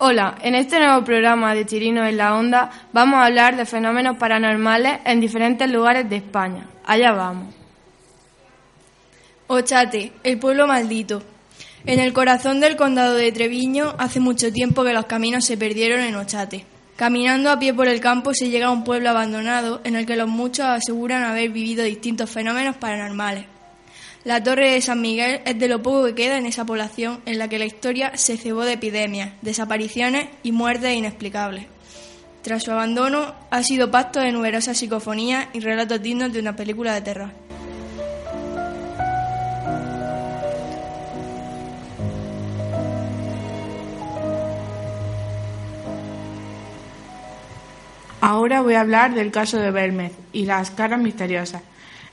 Hola, en este nuevo programa de Chirino en la Onda vamos a hablar de fenómenos paranormales en diferentes lugares de España. Allá vamos. Ochate, el pueblo maldito. En el corazón del condado de Treviño hace mucho tiempo que los caminos se perdieron en Ochate. Caminando a pie por el campo se llega a un pueblo abandonado en el que los muchos aseguran haber vivido distintos fenómenos paranormales. La Torre de San Miguel es de lo poco que queda en esa población en la que la historia se cebó de epidemias, desapariciones y muertes inexplicables. Tras su abandono, ha sido pacto de numerosas psicofonías y relatos dignos de una película de terror. Ahora voy a hablar del caso de Belmez y las caras misteriosas.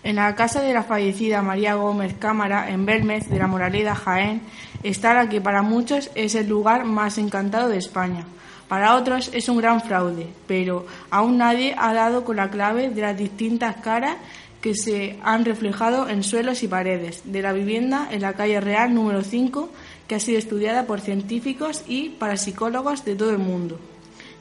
En la casa de la fallecida María Gómez Cámara, en Belmez de la Moraleda, Jaén, está la que para muchos es el lugar más encantado de España. Para otros es un gran fraude, pero aún nadie ha dado con la clave de las distintas caras que se han reflejado en suelos y paredes de la vivienda en la calle Real número 5, que ha sido estudiada por científicos y parapsicólogos de todo el mundo.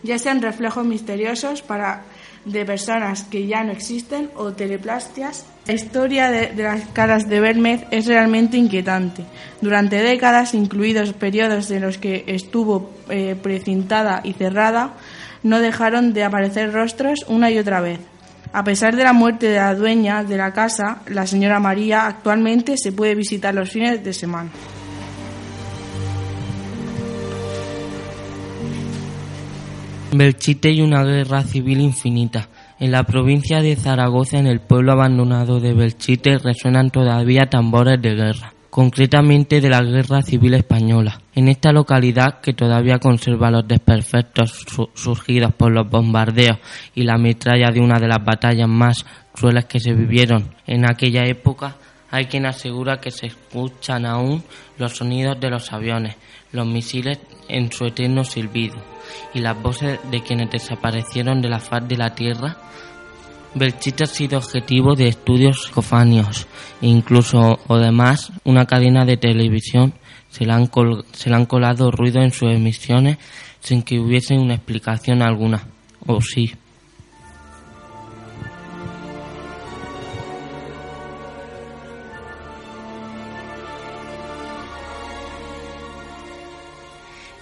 Ya sean reflejos misteriosos para de personas que ya no existen o teleplastias. La historia de, las caras de Belmez es realmente inquietante. Durante décadas, incluidos periodos en los que estuvo eh, precintada y cerrada, no dejaron de aparecer rostros una y otra vez. A pesar de la muerte de la dueña de la casa, la señora María, actualmente se puede visitar los fines de semana. Belchite y una guerra civil infinita. En la provincia de Zaragoza, en el pueblo abandonado de Belchite, resuenan todavía tambores de guerra, concretamente de la Guerra Civil Española. En esta localidad, que todavía conserva los desperfectos surgidos por los bombardeos y la metralla de una de las batallas más crueles que se vivieron en aquella época, hay quien asegura que se escuchan aún los sonidos de los aviones, los misiles en su eterno silbido y las voces de quienes desaparecieron de la faz de la tierra. Belchite ha sido objetivo de estudios cofanios e incluso, o demás, una cadena de televisión se le han, se le han colado ruido en sus emisiones sin que hubiese una explicación alguna. O sí.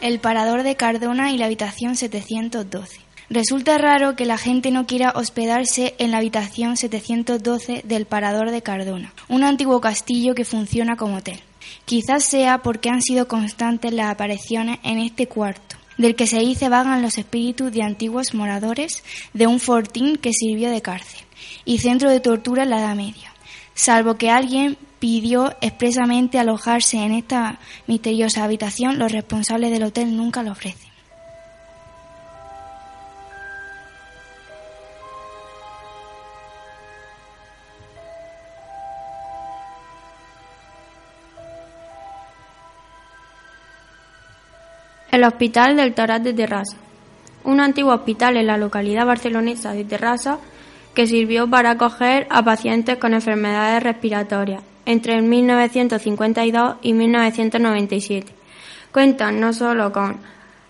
El parador de Cardona y la habitación 712. Resulta raro que la gente no quiera hospedarse en la habitación 712 del parador de Cardona, un antiguo castillo que funciona como hotel. Quizás sea porque han sido constantes las apariciones en este cuarto, del que se dice vagan los espíritus de antiguos moradores de un fortín que sirvió de cárcel y centro de tortura en la Edad Media. Salvo que alguien pidió expresamente alojarse en esta misteriosa habitación, los responsables del hotel nunca lo ofrecen. El Hospital del Torat de Terrassa. Un antiguo hospital en la localidad barcelonesa de Terrassa que sirvió para acoger a pacientes con enfermedades respiratorias entre 1952 y 1997. Cuentan no solo con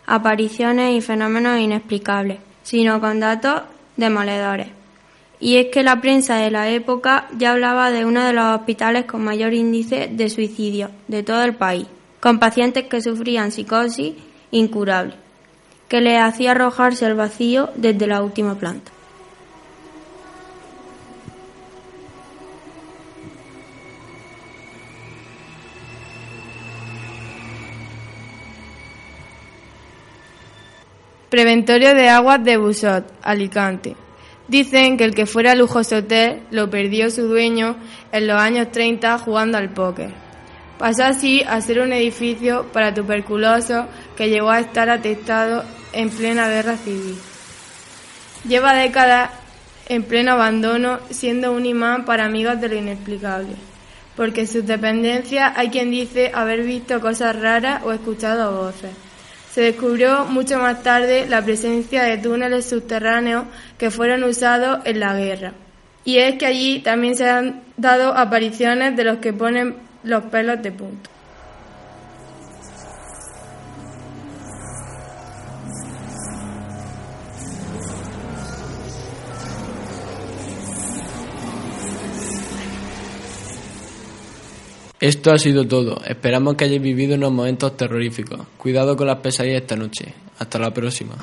apariciones y fenómenos inexplicables, sino con datos demoledores. Y es que la prensa de la época ya hablaba de uno de los hospitales con mayor índice de suicidio de todo el país, con pacientes que sufrían psicosis incurable, que les hacía arrojarse al vacío desde la última planta. Preventorio de aguas de Busot, Alicante. Dicen que el que fuera lujoso hotel lo perdió su dueño en los años 30 jugando al póker. Pasó así a ser un edificio para tuberculosos que llegó a estar atestado en plena guerra civil. Lleva décadas en pleno abandono, siendo un imán para amigos de lo inexplicable, porque en sus dependencias hay quien dice haber visto cosas raras o escuchado voces. Se descubrió mucho más tarde la presencia de túneles subterráneos que fueron usados en la guerra. Y es que allí también se han dado apariciones de los que ponen los pelos de punta. Esto ha sido todo. Esperamos que hayáis vivido unos momentos terroríficos. Cuidado con las pesadillas esta noche. Hasta la próxima.